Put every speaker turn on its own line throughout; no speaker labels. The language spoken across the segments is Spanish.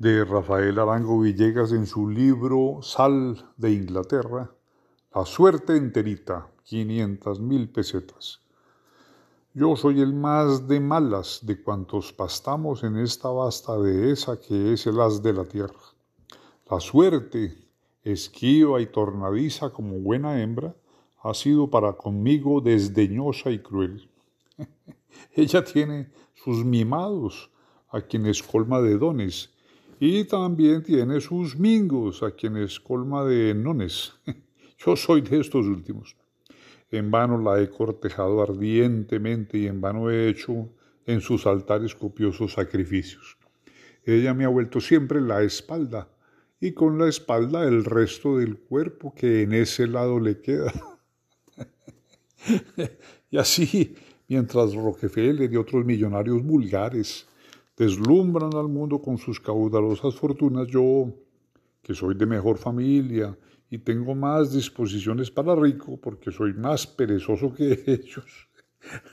de Rafael Arango Villegas en su libro Sal de Inglaterra, La suerte enterita, 500 mil pesetas. Yo soy el más de malas de cuantos pastamos en esta vasta dehesa que es el haz de la tierra. La suerte, esquiva y tornadiza como buena hembra, ha sido para conmigo desdeñosa y cruel. Ella tiene sus mimados, a quienes colma de dones, y también tiene sus mingos, a quienes colma de nones. Yo soy de estos últimos. En vano la he cortejado ardientemente y en vano he hecho en sus altares copiosos sacrificios. Ella me ha vuelto siempre la espalda y con la espalda el resto del cuerpo que en ese lado le queda. y así, mientras Rockefeller y otros millonarios vulgares deslumbran al mundo con sus caudalosas fortunas, yo, que soy de mejor familia y tengo más disposiciones para rico porque soy más perezoso que ellos.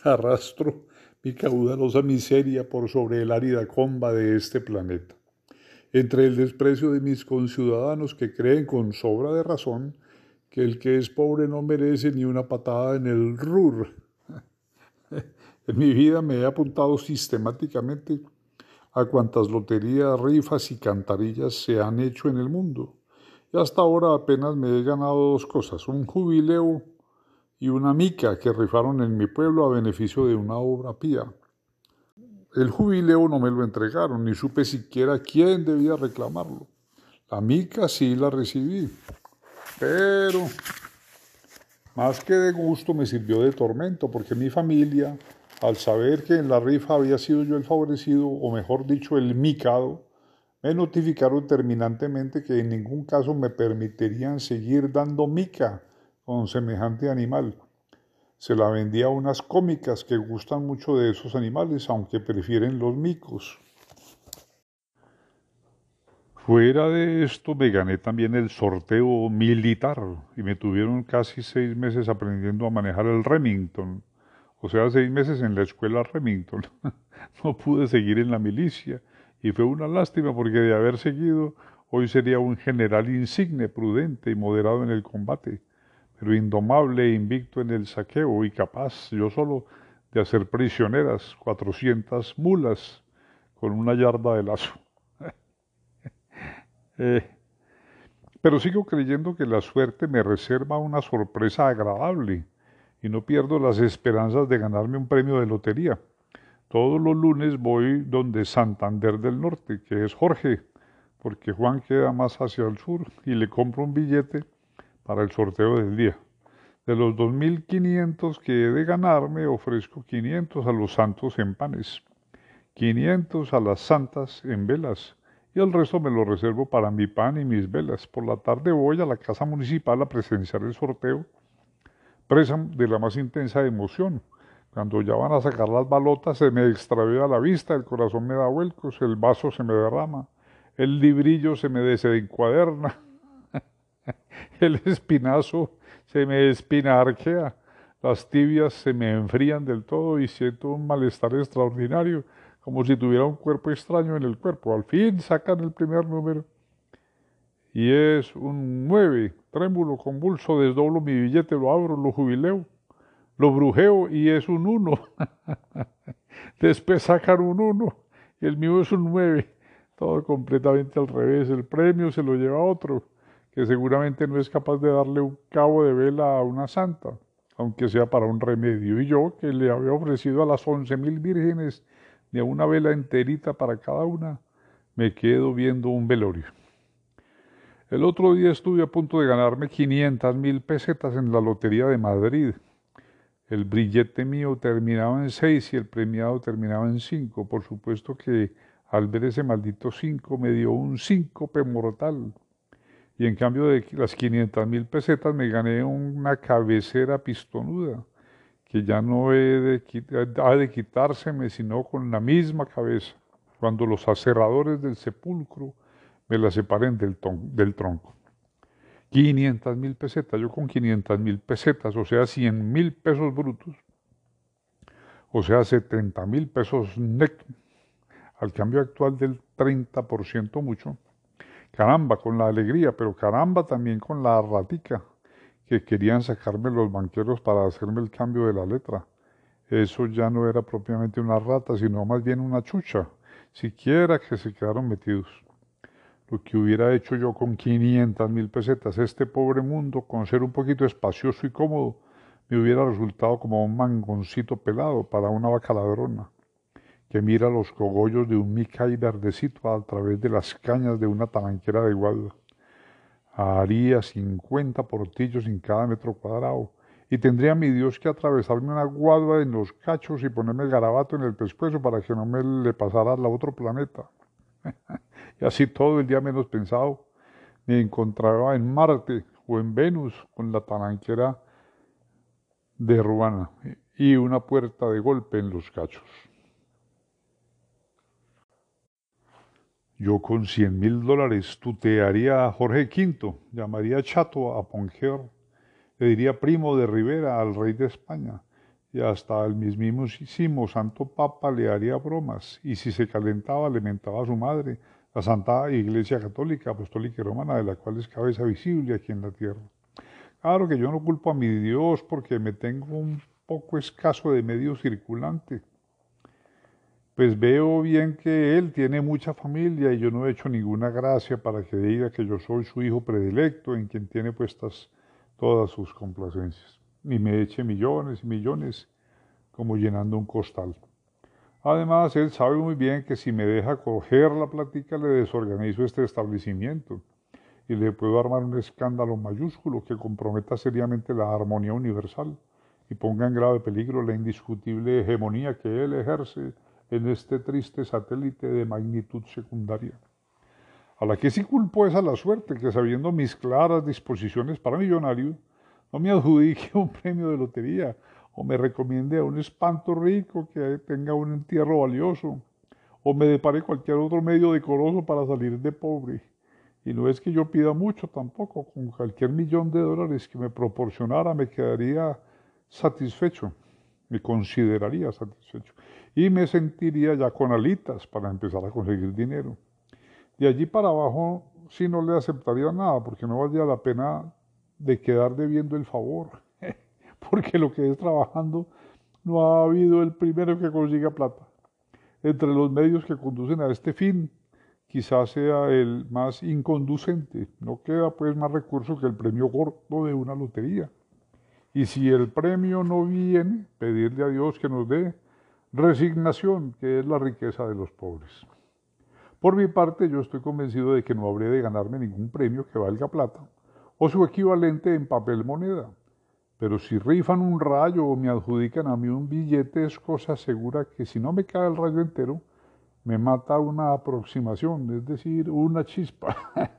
Arrastro mi caudalosa miseria por sobre el árida comba de este planeta. Entre el desprecio de mis conciudadanos que creen con sobra de razón que el que es pobre no merece ni una patada en el rur. En mi vida me he apuntado sistemáticamente a cuantas loterías, rifas y cantarillas se han hecho en el mundo y hasta ahora apenas me he ganado dos cosas, un jubileo y una mica que rifaron en mi pueblo a beneficio de una obra pía. El jubileo no me lo entregaron, ni supe siquiera quién debía reclamarlo. La mica sí la recibí, pero más que de gusto me sirvió de tormento, porque mi familia, al saber que en la rifa había sido yo el favorecido, o mejor dicho, el micado, me notificaron terminantemente que en ningún caso me permitirían seguir dando mica con semejante animal. Se la vendía a unas cómicas que gustan mucho de esos animales, aunque prefieren los micos. Fuera de esto me gané también el sorteo militar y me tuvieron casi seis meses aprendiendo a manejar el Remington, o sea, seis meses en la escuela Remington. no pude seguir en la milicia y fue una lástima porque de haber seguido hoy sería un general insigne, prudente y moderado en el combate, pero indomable e invicto en el saqueo y capaz yo solo de hacer prisioneras cuatrocientas mulas con una yarda de lazo. Eh, pero sigo creyendo que la suerte me reserva una sorpresa agradable y no pierdo las esperanzas de ganarme un premio de lotería. Todos los lunes voy donde Santander del Norte, que es Jorge, porque Juan queda más hacia el sur, y le compro un billete para el sorteo del día. De los 2.500 que he de ganarme, ofrezco 500 a los santos en panes, 500 a las santas en velas, y el resto me lo reservo para mi pan y mis velas. Por la tarde voy a la casa municipal a presenciar el sorteo, presa de la más intensa emoción cuando ya van a sacar las balotas se me extravía la vista, el corazón me da vuelcos, el vaso se me derrama, el librillo se me desencuaderna, el espinazo se me espinarquea, las tibias se me enfrían del todo y siento un malestar extraordinario, como si tuviera un cuerpo extraño en el cuerpo. Al fin sacan el primer número y es un nueve, trémulo, convulso, desdoblo mi billete, lo abro, lo jubileo lo brujeo y es un 1. Después sacan un 1 y el mío es un 9. Todo completamente al revés. El premio se lo lleva otro, que seguramente no es capaz de darle un cabo de vela a una santa, aunque sea para un remedio. Y yo, que le había ofrecido a las once mil vírgenes de una vela enterita para cada una, me quedo viendo un velorio. El otro día estuve a punto de ganarme 500 mil pesetas en la Lotería de Madrid el brillete mío terminaba en seis y el premiado terminaba en cinco. Por supuesto que al ver ese maldito cinco me dio un síncope mortal. Y en cambio de las 500 mil pesetas me gané una cabecera pistonuda, que ya no he ha de quitárseme sino con la misma cabeza, cuando los aserradores del sepulcro me la separen del, tronco. 500 mil pesetas, yo con 500 mil pesetas, o sea, 100 mil pesos brutos, o sea, 70 mil pesos net, al cambio actual del 30% mucho. Caramba, con la alegría, pero caramba también con la ratica que querían sacarme los banqueros para hacerme el cambio de la letra. Eso ya no era propiamente una rata, sino más bien una chucha, siquiera que se quedaron metidos. Lo que hubiera hecho yo con 500 mil pesetas, este pobre mundo, con ser un poquito espacioso y cómodo, me hubiera resultado como un mangoncito pelado para una vaca ladrona, que mira los cogollos de un micay verdecito a través de las cañas de una talanquera de guadua. Haría 50 portillos en cada metro cuadrado, y tendría mi Dios que atravesarme una guadua en los cachos y ponerme el garabato en el pescuezo para que no me le pasara al otro planeta. y así todo el día menos pensado, me encontraba en Marte o en Venus con la talanquera de Ruana y una puerta de golpe en los cachos. Yo con cien mil dólares tutearía a Jorge V, llamaría chato a Ponjer, le diría primo de Rivera al rey de España, y hasta el mismísimo Santo Papa le haría bromas, y si se calentaba le mentaba a su madre, la Santa Iglesia Católica, Apostólica y Romana, de la cual es cabeza visible aquí en la tierra. Claro que yo no culpo a mi Dios porque me tengo un poco escaso de medio circulante. Pues veo bien que Él tiene mucha familia y yo no he hecho ninguna gracia para que diga que yo soy su hijo predilecto en quien tiene puestas todas sus complacencias. Y me eche millones y millones como llenando un costal. Además, Él sabe muy bien que si me deja coger la plática le desorganizo este establecimiento y le puedo armar un escándalo mayúsculo que comprometa seriamente la armonía universal y ponga en grave peligro la indiscutible hegemonía que él ejerce en este triste satélite de magnitud secundaria. A la que sí culpo es a la suerte que sabiendo mis claras disposiciones para millonario, no me adjudique un premio de lotería o me recomiende a un espanto rico que tenga un entierro valioso o me depare cualquier otro medio decoroso para salir de pobre. Y no es que yo pida mucho tampoco, con cualquier millón de dólares que me proporcionara me quedaría satisfecho, me consideraría satisfecho y me sentiría ya con alitas para empezar a conseguir dinero. De allí para abajo sí no le aceptaría nada porque no valía la pena de quedar debiendo el favor, porque lo que es trabajando no ha habido el primero que consiga plata. Entre los medios que conducen a este fin quizás sea el más inconducente. No queda pues más recurso que el premio corto de una lotería. Y si el premio no viene, pedirle a Dios que nos dé resignación, que es la riqueza de los pobres. Por mi parte, yo estoy convencido de que no habré de ganarme ningún premio que valga plata, o su equivalente en papel moneda. Pero si rifan un rayo o me adjudican a mí un billete, es cosa segura que si no me cae el rayo entero, me mata una aproximación, es decir, una chispa.